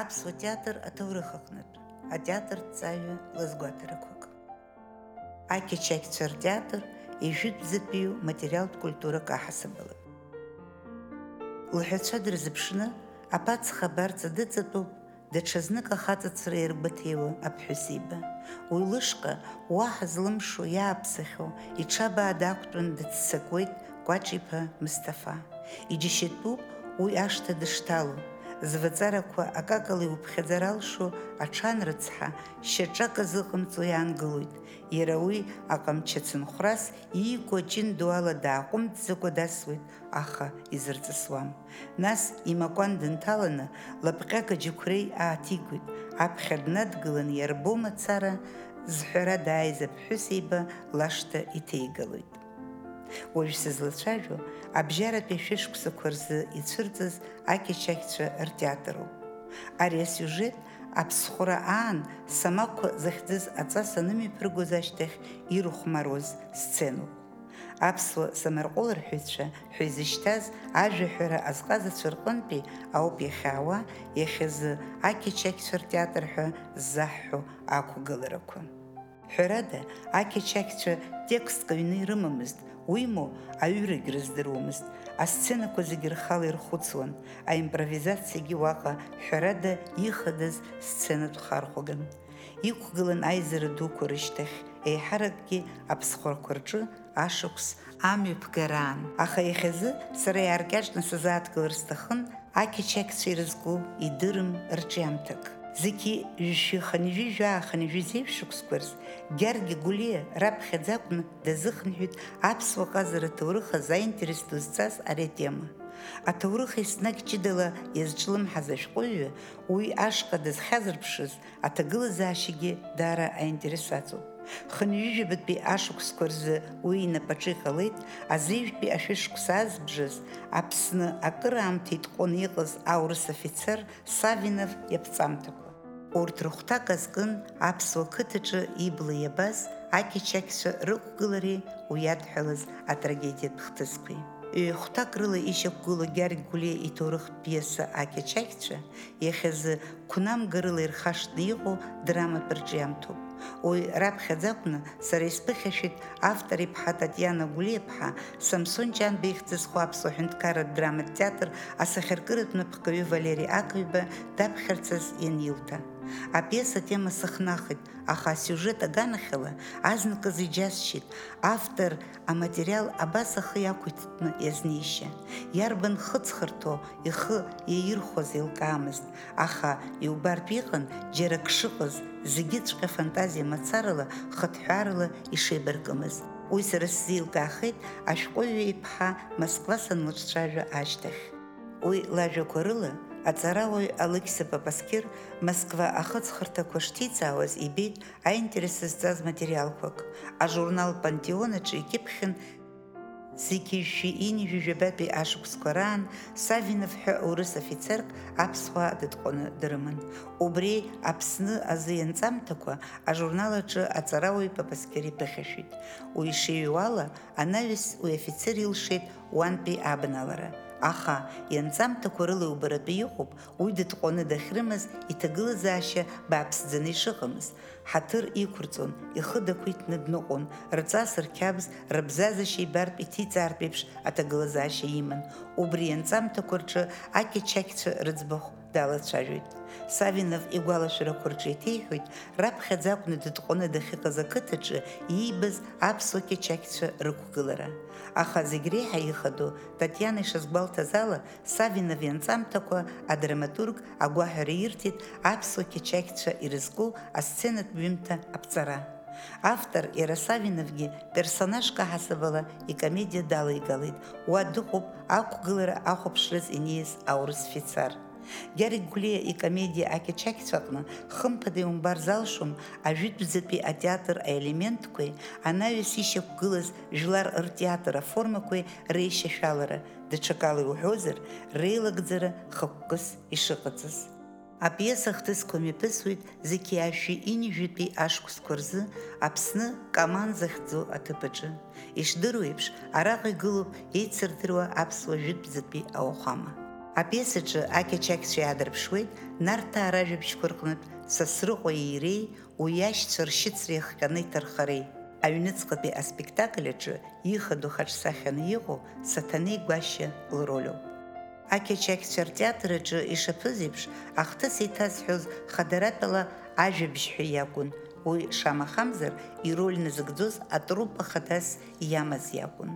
Апсо театр атаврыхахнат, аҭоурых аҟнытә атеатрҵаҩы лызгәаҭарақәак ақьачақьцәа ртеатр ижәытәӡатәиу материалтә культурак аҳасабала лҳәацәа дырзыԥшны аԥацха абарҵа дыҵатәоуп даҽазнык ахаҵацра иаргәаҭеиуа аԥҳәысеиба уи лышҟа уаҳа злымшо иааԥсахьоу иҽабаа даақәтәан дыццакуеит Кәаҿ-иԥа па Мысҭафа иџьашьатәуп уи ашҭа дышҭало зваҵарақәа акакала иуԥхьаӡара алшо аҽан рыцҳа шьаҿак азыҟамҵо иаангылоит иара уи аҟамчы ацынхәрас иику аҷын ду ала дааҟәымҵӡакәа дасуеит аха изырҵысуам. Нас имакәан дынҭаланы лапҟьака џьықәреи ааҭигоит. Аԥхьа днадгылан иарбо мацара зҳәара дааиз аԥҳәысеиба лашҭа иҭеигалоит. уажә сызлацәажәо абжьаратәи ашәышықәсақәа рзы ицәырҵыз акьачақьцәа ртеатроуп ари асиужет аԥсхәра аан самақәа захьӡыз аҵас анымиԥыргоз ашьҭахь ирыхәмаруаз сценоуп аԥсуа самарҟәыларҳәаҩцәа ҳәа изышьҭаз ажәаҳәара азҟазацәа рҟынтәи ауп иахьаауа иахьазы акьачақьцәа ртеатр ҳәа ззаҳҳәо ақәгыларақәа ҳәарада акьачақьцәа текстк аҩны ирымамызт уимоу аҩрагь рыздыруамызт асценақәа зегьы рхала ирхәыцуан аимпровизациагьы уаҟа ҳәарада ихадаз сценатә хархәаган иқәгылан аизара дуқәа рышьҭахь еиҳаракгьы аԥсхәрақәа рҿы ашықәс амҩаԥгараан аха иахьазы сара иааркьаҿны сазааҭгылар сҭахын ақьачақьцәа идырым зегьы ҩышәиханҩыжәаа ханҩызеиԥшықәсқәарс Гьаргьы Гулиа раԥхьаӡа акәны дазыхынҳәит аԥсуа ҟазара аҭоурых азаинтерес ду зҵаз ари атема. Аҭоурых еснагь ҷыдала иазҿлымҳаз ашәҟәыҩҩы уи ашҟа дазхьазырԥшыз аҭагылазаашьагьы даара аинтерес аҵоуп. Хынҩыжәабатәи ашықәсқәа рзы уи инапаҿы иҟалеит азеижәтәи ашәышықәса азбжаз Аԥсны акыраамҭа итҟәаны иҟаз аурыс офицер Савинов иаԥҵамҭақәа. Урҭ рыхәҭак азкын аԥсуа қыҭаҿы ибла иабаз акьачақьцәа рықәгылареи уи иадҳәалаз атрагедиатә хҭысқәеи. ҩ-хәҭак рыла ишьақәгыло Гьаргь Гәлиа иҭоурыхтә пиеса акьачақьцәа иахьазы қәнамгарыла ирхашҭны иҟоу драматә рҿиамҭоуп. уи раԥхьаӡа акәны сара исԥыхьашәеит автор иԥҳа Татиана Гәлиаԥҳа Самсон Ҷанба ихьӡызхо аԥсуа ҳәынҭқарратә драматә театр асахьаркыратә даԥхьарцаз ианилҭа. Апиеса тема сыхнахит, аха асиужет аганахьала азныказы иџьасшьеит автор аматериал абас ахы иақәиҭтәны иазнеишьа. Иарбан хыҵхырҭоу ихы иаирхәаз еилкаамызт, аха иубартә иҟан џьара шыҟаз зегьыҵәҟьа фантазиа мацарала хыҭҳәарала ишеибаркымыз. Уи сара сзеилкаахеит ашәҟәыҩҩы иԥҳа Москва санлыҿцәажәа ашьҭахь. Уи лажәақәа рыла аҵарауаҩ Алықьса Папаскир Москва ахыҵхырҭақәа шҭиҵаауаз ибеит аинтерес зҵаз материалқәак. Ажурнал Пантеон аҿы икьыԥхьын зегьы шәи-инижәижәабатәи ашықәсқәа раан Савинов ҳәа аурыс офицерк аԥсуаа дытҟәаны дрыман. Убри Аԥсны азы ианҵамҭақәа ажурнал аҿы аҵарауаҩ Папаскир иԥыхьашәит. Уи ишиҩуа ала анаҩс уи афицер илшеит уантәи абналара – аха ианҵамҭақәа рыла иубаратәы иҟоуп, уи дытҟәаны дахьрымаз иҭагылазаашьа бааԥсӡаны ишыҟамыз. Ҳаҭыр иқәырҵон, ихы дақәиҭны дныҟәон, рҵас рқьабз, рыбзазашьа ибартә иҭиҵаартә еиԥш аҭагылазаашьа иман. Убри ианҵамҭақәа рҿы акьачақьцәа рыӡбахә далацәажәоит. Савинов игәалашәарақәа рҿы иҭеиҳәоит, раԥхьаӡа акәны дытҟәаны дахьыҟаз ақыҭаҿы иибаз аԥсуа кьачақьцәа рықәгылара. Аха зегь реиҳа ихадоу Татиана ишазгәалҭаз ала Савинов ианҵамҭақәа адраматург агәаҳәара ирҭеит аԥсуа кьачақьцәа ирызку асценатә ҩымҭа аԥҵара. Автор иара Савиновгьы персонажк аҳасабала икомедиа далаигалеит, уа дыҟоуп ақәгылара ахәаԥшраз инеиз аурыс фицар. Гьарик Гәлиа икомедиа акьачақьцәаҟны хымԥада иумбар залшом ажәытәӡатәи атеатр аелементқәеи анаҩс ишьақәгылаз жәлар ртеатр аформақәеи реишьашәалара, даҽакала иуҳәозар, реилагӡара хықәкыс ишыҟаҵаз. Апиеса хҭысқәа мҩаԥысуеит зеқьи ашәи инижәытәи ашықәсқәа рзы Аԥсны Каман захьӡу аҭыԥаҿы. Ишдыру еиԥш, араҟа игылоуп еицырдыруа аԥсуа жәытәӡатәи ауахәама. Апиесаҿы ақьачақьцәа иаадырԥшуеит нарҭаа ражәабжьқәа рҟнытә Сасрыҟәеи иреи уи иашьцәа ршьыцра иахҟьаны иҭархареи. Аҩныҵҟатәи аспектакль аҿы ихадоу хаҿсахьаны иҟоу Саҭанеи Гәашьа лрольоуп. Ақьачақьцәа ртеатр аҿы ишаԥыз еиԥш, ахҭыс еиҭазҳәоз хадаратәала ажәабжь ҳәа иакәын, уи шамахамзар ироль назыгӡоз атруппа хадас иамаз иакәын.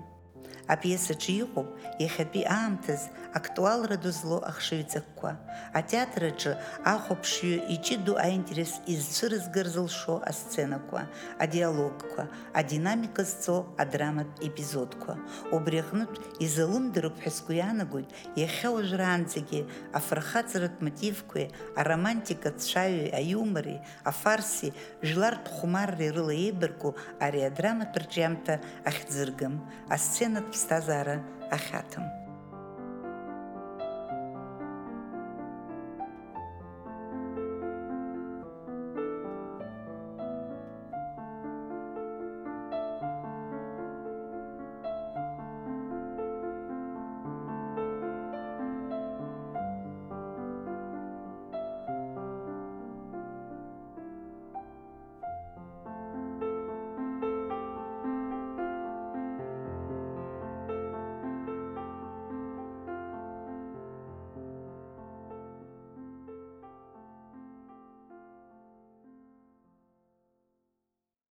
Апиесаҿы иҟоуп иахьатәи аамҭаз актуалра ду злоу ахшыҩҵакқәа, атеатр аҿы ахәаԥшҩы иҷыду аинтерес изцәырызгар зылшо асценақәа, адиалогқәа, адинамика зҵо адраматә епизодқәа. Убри аҟнытә изалымдароуп ҳәа сгәы иаанагоит иахьа уажәраанӡагьы афырхаҵаратә мотивқәеи, аромантикатә цәаҩи, аиумори, афарси, жәлартә хәмарреи рыла еибарку ари адраматә рҿиамҭа ахьӡыргам, na Zara, a Hatton.